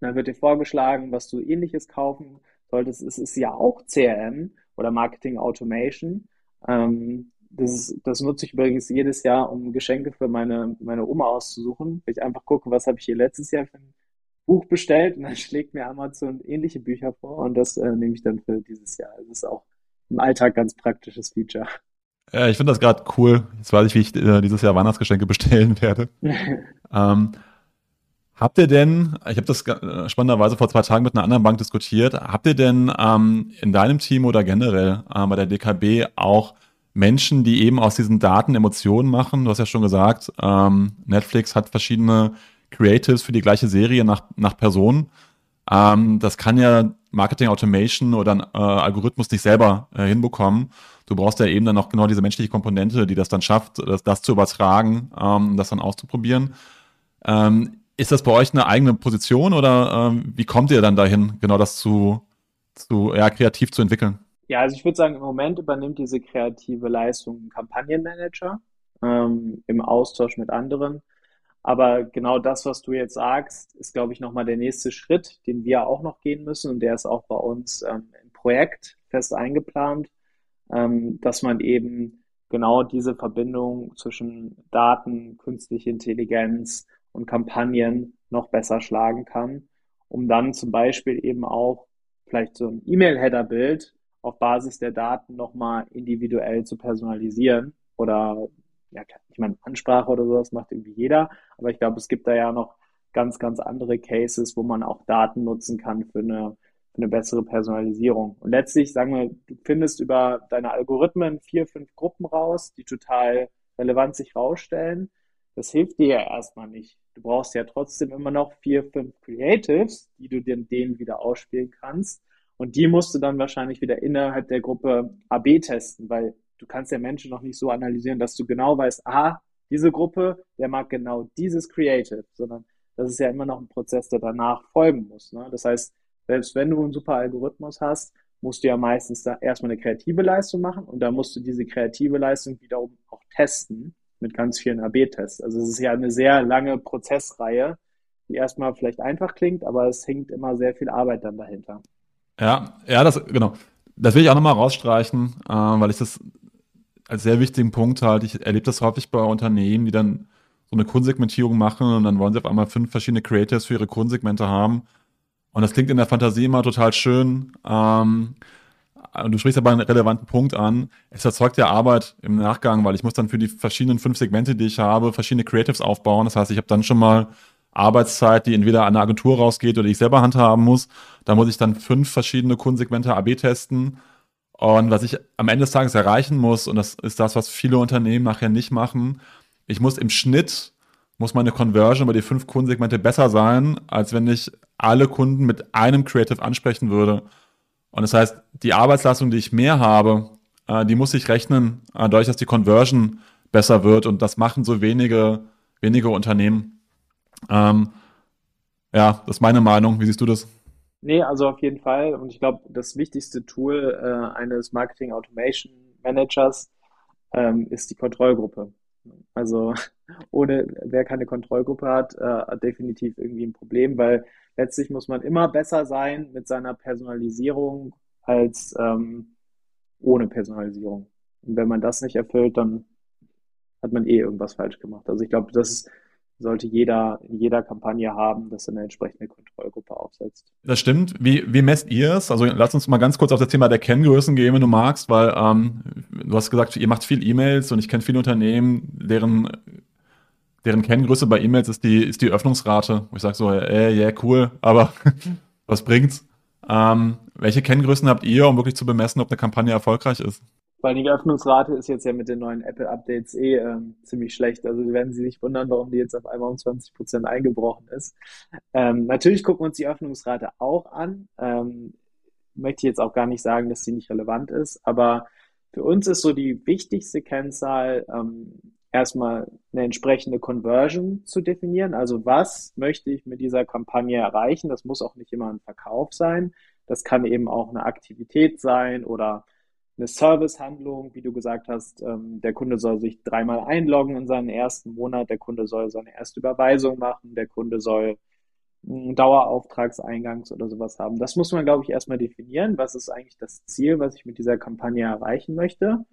dann wird dir vorgeschlagen, was du ähnliches kaufen solltest. Es ist ja auch CRM oder Marketing Automation. Ähm, das, ist, das nutze ich übrigens jedes Jahr, um Geschenke für meine, meine Oma auszusuchen. Ich einfach gucke, was habe ich hier letztes Jahr für ein Buch bestellt und dann schlägt mir Amazon ähnliche Bücher vor und das äh, nehme ich dann für dieses Jahr. Das ist auch im Alltag ganz praktisches Feature. Ja, ich finde das gerade cool. Jetzt weiß ich, wie ich äh, dieses Jahr Weihnachtsgeschenke bestellen werde. ähm, habt ihr denn, ich habe das äh, spannenderweise vor zwei Tagen mit einer anderen Bank diskutiert, habt ihr denn ähm, in deinem Team oder generell äh, bei der DKB auch Menschen, die eben aus diesen Daten Emotionen machen? Du hast ja schon gesagt, ähm, Netflix hat verschiedene Creatives für die gleiche Serie nach, nach Person. Ähm, das kann ja Marketing Automation oder ein äh, Algorithmus nicht selber äh, hinbekommen. Du brauchst ja eben dann auch genau diese menschliche Komponente, die das dann schafft, das, das zu übertragen, ähm, das dann auszuprobieren. Ähm, ist das bei euch eine eigene Position oder ähm, wie kommt ihr dann dahin, genau das zu, zu ja, kreativ zu entwickeln? Ja, also ich würde sagen, im Moment übernimmt diese kreative Leistung ein Kampagnenmanager ähm, im Austausch mit anderen. Aber genau das, was du jetzt sagst, ist, glaube ich, nochmal der nächste Schritt, den wir auch noch gehen müssen. Und der ist auch bei uns ähm, im Projekt fest eingeplant, ähm, dass man eben genau diese Verbindung zwischen Daten, künstliche Intelligenz und Kampagnen noch besser schlagen kann, um dann zum Beispiel eben auch vielleicht so ein E-Mail-Header-Bild auf Basis der Daten nochmal individuell zu personalisieren oder ja, ich meine, Ansprache oder sowas macht irgendwie jeder, aber ich glaube, es gibt da ja noch ganz, ganz andere Cases, wo man auch Daten nutzen kann für eine, eine bessere Personalisierung. Und letztlich, sagen wir, du findest über deine Algorithmen vier, fünf Gruppen raus, die total relevant sich rausstellen. Das hilft dir ja erstmal nicht. Du brauchst ja trotzdem immer noch vier, fünf Creatives, die du den, denen wieder ausspielen kannst. Und die musst du dann wahrscheinlich wieder innerhalb der Gruppe AB testen, weil du kannst ja Menschen noch nicht so analysieren, dass du genau weißt, aha, diese Gruppe, der mag genau dieses Creative, sondern das ist ja immer noch ein Prozess, der danach folgen muss. Ne? Das heißt, selbst wenn du einen super Algorithmus hast, musst du ja meistens da erstmal eine kreative Leistung machen und dann musst du diese kreative Leistung wiederum auch testen mit ganz vielen AB-Tests. Also es ist ja eine sehr lange Prozessreihe, die erstmal vielleicht einfach klingt, aber es hängt immer sehr viel Arbeit dann dahinter. Ja, ja, das, genau. Das will ich auch nochmal rausstreichen, äh, weil ich das als sehr wichtigen Punkt halte. Ich erlebe das häufig bei Unternehmen, die dann so eine Kundensegmentierung machen und dann wollen sie auf einmal fünf verschiedene Creators für ihre Kundensegmente haben. Und das klingt in der Fantasie immer total schön. Ähm, du sprichst aber einen relevanten Punkt an. Es erzeugt ja Arbeit im Nachgang, weil ich muss dann für die verschiedenen fünf Segmente, die ich habe, verschiedene Creatives aufbauen. Das heißt, ich habe dann schon mal Arbeitszeit, die entweder an eine Agentur rausgeht oder ich selber handhaben muss. Da muss ich dann fünf verschiedene Kundensegmente AB testen. Und was ich am Ende des Tages erreichen muss, und das ist das, was viele Unternehmen nachher nicht machen, ich muss im Schnitt, muss meine Conversion über die fünf Kundensegmente besser sein, als wenn ich alle Kunden mit einem Creative ansprechen würde. Und das heißt, die Arbeitsleistung, die ich mehr habe, äh, die muss ich rechnen, äh, dadurch, dass die Conversion besser wird. Und das machen so wenige, wenige Unternehmen. Ähm, ja, das ist meine Meinung. Wie siehst du das? Nee, also auf jeden Fall. Und ich glaube, das wichtigste Tool äh, eines Marketing Automation Managers ähm, ist die Kontrollgruppe. Also ohne, wer keine Kontrollgruppe hat, äh, definitiv irgendwie ein Problem, weil letztlich muss man immer besser sein mit seiner Personalisierung als ähm, ohne Personalisierung. Und wenn man das nicht erfüllt, dann hat man eh irgendwas falsch gemacht. Also ich glaube, das sollte jeder in jeder Kampagne haben, dass er eine entsprechende Kontrollgruppe aufsetzt. Das stimmt. Wie, wie messt ihr es? Also lass uns mal ganz kurz auf das Thema der Kenngrößen gehen, wenn du magst, weil ähm, du hast gesagt, ihr macht viel E-Mails und ich kenne viele Unternehmen, deren deren Kenngröße bei E-Mails ist die, ist die Öffnungsrate. Wo ich sage so, äh, yeah, cool, aber was bringt's? Ähm, welche Kenngrößen habt ihr, um wirklich zu bemessen, ob eine Kampagne erfolgreich ist? Weil die Öffnungsrate ist jetzt ja mit den neuen Apple-Updates eh ähm, ziemlich schlecht. Also werden Sie sich wundern, warum die jetzt auf einmal um 20 Prozent eingebrochen ist. Ähm, natürlich gucken wir uns die Öffnungsrate auch an. Ähm, möchte ich jetzt auch gar nicht sagen, dass sie nicht relevant ist, aber für uns ist so die wichtigste Kennzahl ähm, erstmal eine entsprechende Conversion zu definieren. Also was möchte ich mit dieser Kampagne erreichen? Das muss auch nicht immer ein Verkauf sein. Das kann eben auch eine Aktivität sein oder eine Servicehandlung, wie du gesagt hast, ähm, der Kunde soll sich dreimal einloggen in seinen ersten Monat, der Kunde soll seine erste Überweisung machen, der Kunde soll einen Dauerauftragseingangs oder sowas haben. Das muss man, glaube ich, erstmal definieren. Was ist eigentlich das Ziel, was ich mit dieser Kampagne erreichen möchte?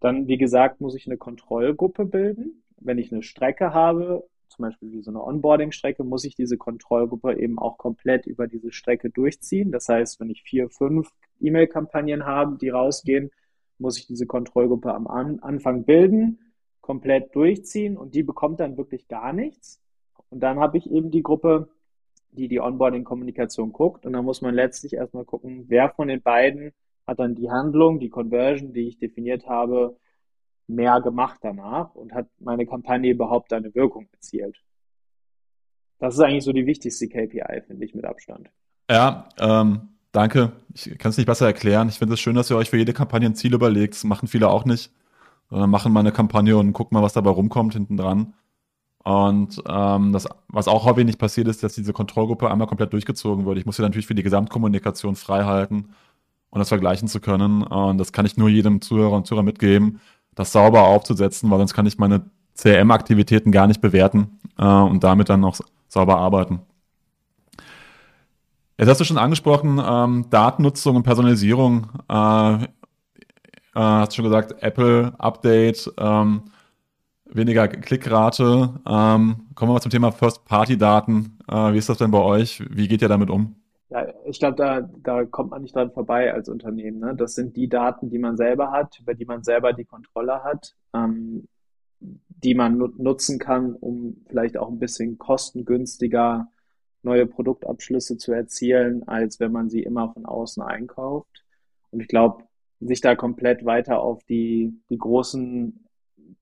Dann, wie gesagt, muss ich eine Kontrollgruppe bilden. Wenn ich eine Strecke habe, zum Beispiel wie so eine Onboarding-Strecke, muss ich diese Kontrollgruppe eben auch komplett über diese Strecke durchziehen. Das heißt, wenn ich vier, fünf E-Mail-Kampagnen habe, die rausgehen, muss ich diese Kontrollgruppe am Anfang bilden, komplett durchziehen und die bekommt dann wirklich gar nichts. Und dann habe ich eben die Gruppe, die die Onboarding-Kommunikation guckt und dann muss man letztlich erstmal gucken, wer von den beiden hat dann die Handlung, die Conversion, die ich definiert habe, mehr gemacht danach und hat meine Kampagne überhaupt eine Wirkung erzielt. Das ist eigentlich so die wichtigste KPI, finde ich, mit Abstand. Ja, ähm, danke. Ich kann es nicht besser erklären. Ich finde es schön, dass ihr euch für jede Kampagne ein Ziel überlegt. Das machen viele auch nicht. Sondern machen mal eine Kampagne und gucken mal, was dabei rumkommt hinten dran. Und ähm, das, was auch häufig nicht passiert ist, dass diese Kontrollgruppe einmal komplett durchgezogen wird. Ich muss sie natürlich für die Gesamtkommunikation frei halten und das vergleichen zu können. Und das kann ich nur jedem Zuhörer und Zuhörer mitgeben, das sauber aufzusetzen, weil sonst kann ich meine CRM-Aktivitäten gar nicht bewerten äh, und damit dann auch sauber arbeiten. Jetzt hast du schon angesprochen, ähm, Datennutzung und Personalisierung. Äh, äh, hast schon gesagt, Apple Update, ähm, weniger Klickrate. Ähm, kommen wir mal zum Thema First-Party-Daten. Äh, wie ist das denn bei euch? Wie geht ihr damit um? Ja, ich glaube, da, da kommt man nicht dran vorbei als Unternehmen. Ne? Das sind die Daten, die man selber hat, über die man selber die Kontrolle hat, ähm, die man nutzen kann, um vielleicht auch ein bisschen kostengünstiger neue Produktabschlüsse zu erzielen, als wenn man sie immer von außen einkauft. Und ich glaube, sich da komplett weiter auf die, die großen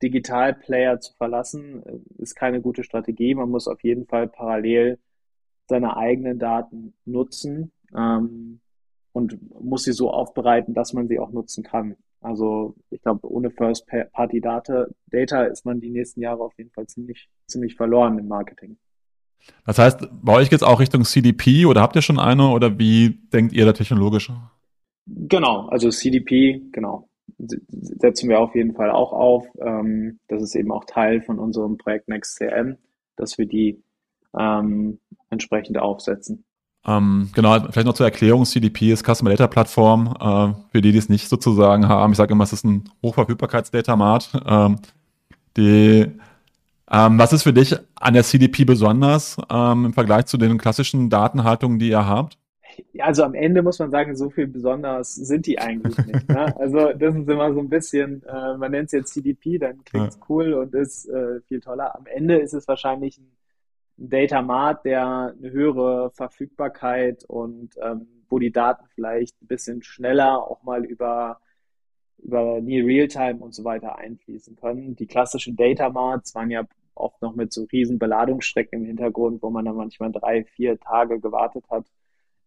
Digitalplayer zu verlassen, äh, ist keine gute Strategie. Man muss auf jeden Fall parallel seine eigenen Daten nutzen ähm, und muss sie so aufbereiten, dass man sie auch nutzen kann. Also ich glaube, ohne First-Party-Data Data ist man die nächsten Jahre auf jeden Fall ziemlich, ziemlich verloren im Marketing. Das heißt, bei euch geht es auch Richtung CDP oder habt ihr schon eine oder wie denkt ihr da technologisch? Genau, also CDP, genau, setzen wir auf jeden Fall auch auf. Ähm, das ist eben auch Teil von unserem Projekt NextCM, dass wir die ähm, entsprechend aufsetzen. Ähm, genau, vielleicht noch zur Erklärung, CDP ist Customer Data Plattform, äh, für die, die es nicht sozusagen haben. Ich sage immer, es ist ein Hochverfügbarkeits-Datamat. Ähm, die, ähm, was ist für dich an der CDP besonders ähm, im Vergleich zu den klassischen Datenhaltungen, die ihr habt? also am Ende muss man sagen, so viel besonders sind die eigentlich nicht. Ne? Also das ist immer so ein bisschen, äh, man nennt es jetzt CDP, dann klingt es ja. cool und ist äh, viel toller. Am Ende ist es wahrscheinlich ein, ein Data Mart, der eine höhere Verfügbarkeit und ähm, wo die Daten vielleicht ein bisschen schneller auch mal über über Near Realtime und so weiter einfließen können. Die klassischen Data Marts waren ja oft noch mit so riesen Beladungsstrecken im Hintergrund, wo man dann manchmal drei, vier Tage gewartet hat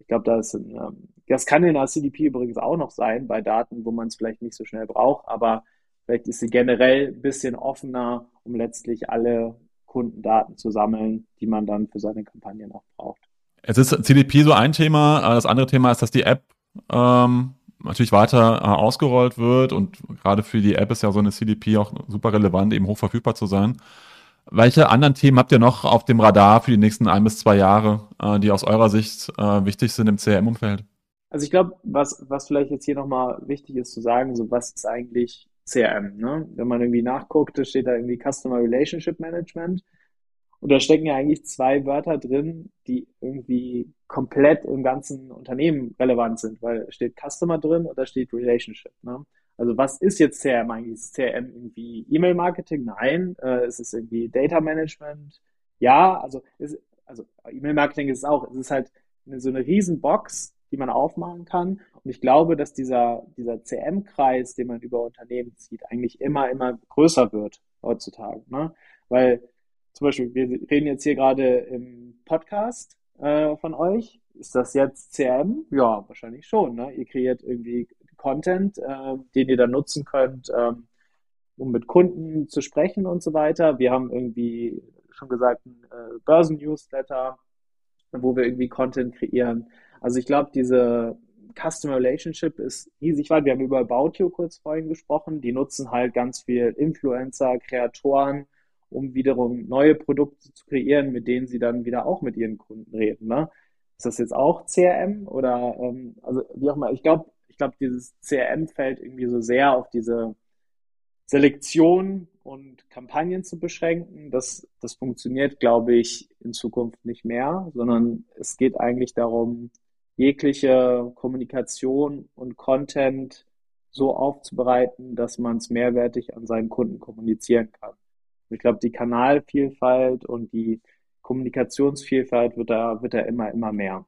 ich glaube, das, ähm, das kann in der CDP übrigens auch noch sein, bei Daten, wo man es vielleicht nicht so schnell braucht, aber vielleicht ist sie generell ein bisschen offener, um letztlich alle Kundendaten zu sammeln, die man dann für seine Kampagne noch braucht. Es ist CDP so ein Thema. Das andere Thema ist, dass die App ähm, natürlich weiter äh, ausgerollt wird und gerade für die App ist ja so eine CDP auch super relevant, eben hochverfügbar zu sein. Welche anderen Themen habt ihr noch auf dem Radar für die nächsten ein bis zwei Jahre, äh, die aus eurer Sicht äh, wichtig sind im CRM-Umfeld? Also ich glaube, was, was vielleicht jetzt hier nochmal wichtig ist zu sagen, so was ist eigentlich CRM? Ne? Wenn man irgendwie nachguckt, da steht da irgendwie Customer Relationship Management. Und da stecken ja eigentlich zwei Wörter drin, die irgendwie komplett im ganzen Unternehmen relevant sind, weil steht Customer drin und da steht Relationship. Ne? Also was ist jetzt CRM eigentlich? Ist CRM irgendwie E-Mail-Marketing? Nein. Äh, ist es irgendwie Data Management? Ja, also, ist, also E-Mail-Marketing ist es auch. Es ist halt eine, so eine Riesenbox, die man aufmachen kann. Und ich glaube, dass dieser, dieser CM-Kreis, den man über Unternehmen zieht, eigentlich immer, immer größer wird heutzutage. Ne? Weil zum Beispiel, wir reden jetzt hier gerade im Podcast äh, von euch. Ist das jetzt CRM? Ja, wahrscheinlich schon. Ne? Ihr kreiert irgendwie Content, äh, den ihr dann nutzen könnt, ähm, um mit Kunden zu sprechen und so weiter. Wir haben irgendwie schon gesagt, ein äh, Börsen-Newsletter, wo wir irgendwie Content kreieren. Also ich glaube, diese Customer Relationship ist riesig weit. Wir haben über About You kurz vorhin gesprochen. Die nutzen halt ganz viel Influencer, Kreatoren, um wiederum neue Produkte zu kreieren, mit denen sie dann wieder auch mit ihren Kunden reden. Ne? Ist das jetzt auch CRM oder ähm, also wie auch immer? Ich glaube, ich glaube, dieses CRM fällt irgendwie so sehr auf diese Selektion und Kampagnen zu beschränken. Das, das funktioniert, glaube ich, in Zukunft nicht mehr, sondern es geht eigentlich darum, jegliche Kommunikation und Content so aufzubereiten, dass man es mehrwertig an seinen Kunden kommunizieren kann. ich glaube, die Kanalvielfalt und die Kommunikationsvielfalt wird da, wird da immer, immer mehr.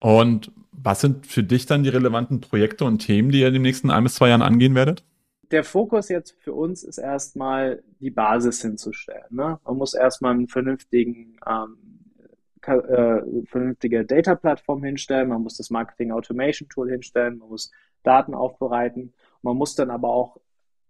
Und was sind für dich dann die relevanten Projekte und Themen, die ihr in den nächsten ein bis zwei Jahren angehen werdet? Der Fokus jetzt für uns ist erstmal die Basis hinzustellen. Ne? Man muss erstmal einen vernünftigen, ähm, äh, vernünftige Data-Plattform hinstellen, man muss das Marketing Automation Tool hinstellen, man muss Daten aufbereiten. Man muss dann aber auch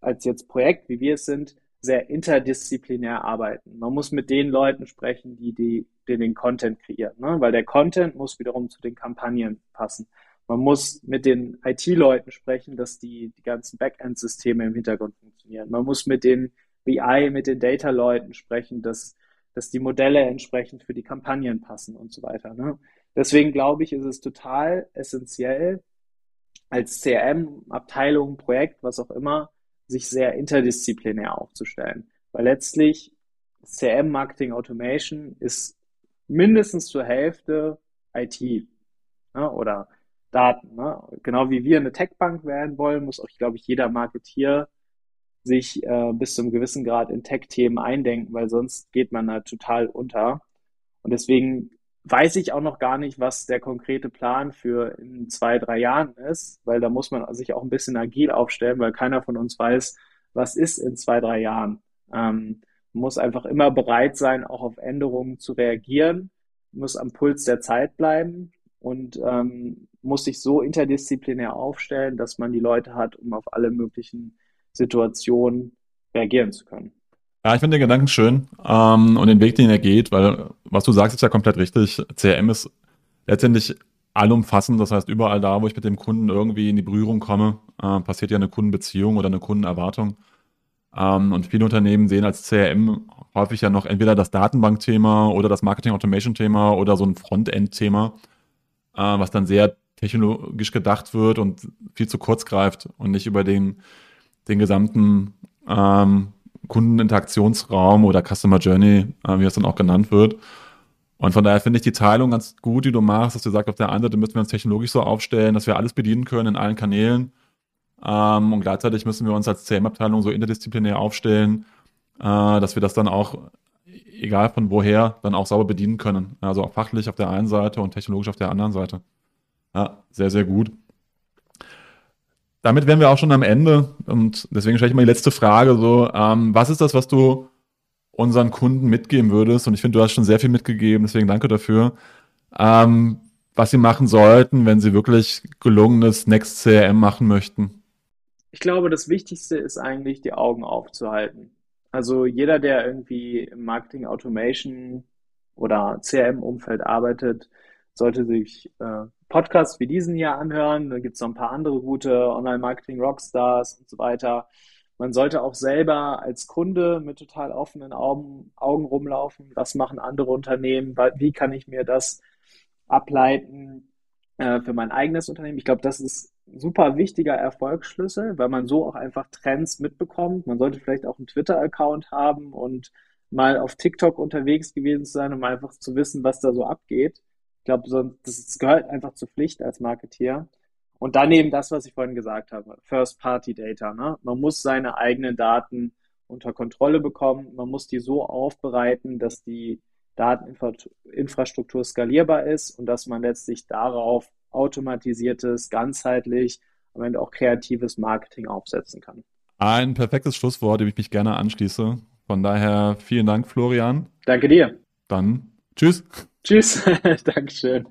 als jetzt Projekt, wie wir es sind, sehr interdisziplinär arbeiten. Man muss mit den Leuten sprechen, die, die, die den Content kreieren, ne? weil der Content muss wiederum zu den Kampagnen passen. Man muss mit den IT-Leuten sprechen, dass die, die ganzen Backend-Systeme im Hintergrund funktionieren. Man muss mit den BI, mit den Data-Leuten sprechen, dass, dass die Modelle entsprechend für die Kampagnen passen und so weiter. Ne? Deswegen glaube ich, ist es total essentiell, als CRM, Abteilung, Projekt, was auch immer, sich sehr interdisziplinär aufzustellen. Weil letztlich CM Marketing Automation ist mindestens zur Hälfte IT ne, oder Daten. Ne? Genau wie wir eine Tech-Bank werden wollen, muss auch, glaube ich, jeder Marketier sich äh, bis zum gewissen Grad in Tech-Themen eindenken, weil sonst geht man da total unter. Und deswegen weiß ich auch noch gar nicht, was der konkrete Plan für in zwei, drei Jahren ist, weil da muss man sich auch ein bisschen agil aufstellen, weil keiner von uns weiß, was ist in zwei, drei Jahren. Ähm, muss einfach immer bereit sein, auch auf Änderungen zu reagieren, muss am Puls der Zeit bleiben und ähm, muss sich so interdisziplinär aufstellen, dass man die Leute hat, um auf alle möglichen Situationen reagieren zu können. Ja, ich finde den Gedanken schön ähm, und den Weg, den er geht, weil was du sagst, ist ja komplett richtig. CRM ist letztendlich allumfassend. Das heißt, überall da, wo ich mit dem Kunden irgendwie in die Berührung komme, äh, passiert ja eine Kundenbeziehung oder eine Kundenerwartung. Ähm, und viele Unternehmen sehen als CRM häufig ja noch entweder das Datenbankthema oder das Marketing Automation Thema oder so ein Frontend-Thema, äh, was dann sehr technologisch gedacht wird und viel zu kurz greift und nicht über den, den gesamten ähm, Kundeninteraktionsraum oder Customer Journey, äh, wie es dann auch genannt wird. Und von daher finde ich die Teilung ganz gut, die du machst, dass du sagst, auf der einen Seite müssen wir uns technologisch so aufstellen, dass wir alles bedienen können in allen Kanälen. Ähm, und gleichzeitig müssen wir uns als CM-Abteilung so interdisziplinär aufstellen, äh, dass wir das dann auch, egal von woher, dann auch sauber bedienen können. Also auch fachlich auf der einen Seite und technologisch auf der anderen Seite. Ja, sehr, sehr gut. Damit wären wir auch schon am Ende und deswegen stelle ich mal die letzte Frage so, ähm, was ist das, was du unseren Kunden mitgeben würdest? Und ich finde, du hast schon sehr viel mitgegeben, deswegen danke dafür. Ähm, was sie machen sollten, wenn sie wirklich gelungenes Next CRM machen möchten? Ich glaube, das Wichtigste ist eigentlich, die Augen aufzuhalten. Also jeder, der irgendwie im Marketing Automation oder CRM-Umfeld arbeitet, sollte sich äh, Podcasts wie diesen hier anhören. Da gibt es noch ein paar andere gute Online-Marketing-Rockstars und so weiter. Man sollte auch selber als Kunde mit total offenen Augen, Augen rumlaufen. Was machen andere Unternehmen? Wie kann ich mir das ableiten äh, für mein eigenes Unternehmen? Ich glaube, das ist super wichtiger Erfolgsschlüssel, weil man so auch einfach Trends mitbekommt. Man sollte vielleicht auch einen Twitter-Account haben und mal auf TikTok unterwegs gewesen sein, um einfach zu wissen, was da so abgeht. Ich glaube, das gehört einfach zur Pflicht als Marketeer. Und dann eben das, was ich vorhin gesagt habe, First-Party-Data. Ne? Man muss seine eigenen Daten unter Kontrolle bekommen. Man muss die so aufbereiten, dass die Dateninfrastruktur skalierbar ist und dass man letztlich darauf automatisiertes, ganzheitlich, am Ende auch kreatives Marketing aufsetzen kann. Ein perfektes Schlusswort, dem ich mich gerne anschließe. Von daher vielen Dank, Florian. Danke dir. Dann tschüss. Tschüss. Dankeschön.